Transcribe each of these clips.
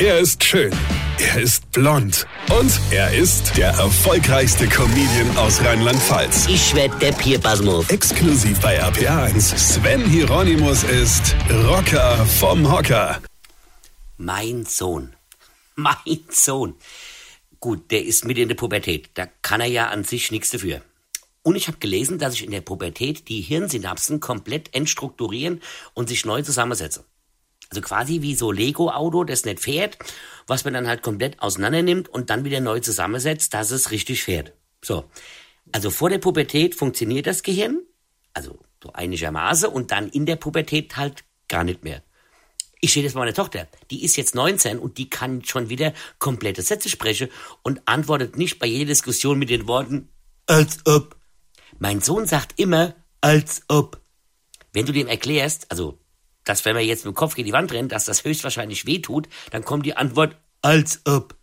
Er ist schön. Er ist blond. Und er ist der erfolgreichste Comedian aus Rheinland-Pfalz. Ich werd der Pierpasmus. Exklusiv bei RPA1. Sven Hieronymus ist Rocker vom Hocker. Mein Sohn. Mein Sohn. Gut, der ist mit in der Pubertät. Da kann er ja an sich nichts dafür. Und ich habe gelesen, dass sich in der Pubertät die Hirnsynapsen komplett entstrukturieren und sich neu zusammensetzen. Also quasi wie so Lego-Auto, das nicht fährt, was man dann halt komplett auseinander nimmt und dann wieder neu zusammensetzt, dass es richtig fährt. So. Also vor der Pubertät funktioniert das Gehirn, also so einigermaßen, und dann in der Pubertät halt gar nicht mehr. Ich sehe das bei meiner Tochter. Die ist jetzt 19 und die kann schon wieder komplette Sätze sprechen und antwortet nicht bei jeder Diskussion mit den Worten als ob. Mein Sohn sagt immer als ob. Wenn du dem erklärst, also dass wenn man jetzt mit dem Kopf gegen die Wand rennt, dass das höchstwahrscheinlich weh tut, dann kommt die Antwort als ob.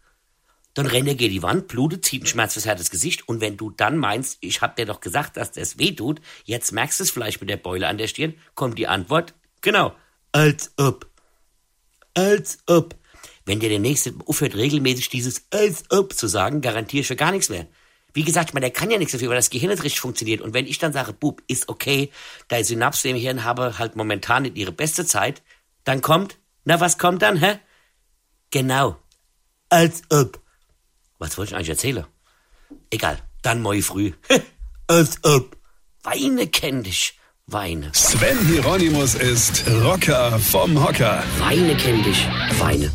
Dann rennt er gegen die Wand, blutet, zieht ein schmerzverzerrtes Gesicht und wenn du dann meinst, ich hab dir doch gesagt, dass das weh tut, jetzt merkst du es vielleicht mit der Beule an der Stirn, kommt die Antwort, genau, als ob. Als ob. Wenn der demnächst aufhört, regelmäßig dieses als ob zu sagen, garantiere ich für gar nichts mehr. Wie gesagt, man, der kann ja nichts dafür, weil das Gehirn nicht richtig funktioniert. Und wenn ich dann sage, Bub, ist okay, da Synapsen im Hirn habe halt momentan nicht ihre beste Zeit, dann kommt, na, was kommt dann, hä? Genau. Als ob. Was wollte ich eigentlich erzählen? Egal, dann morgen früh. Als ob. Weine kenn dich. Weine. Sven Hieronymus ist Rocker vom Hocker. Weine kenn dich. Weine.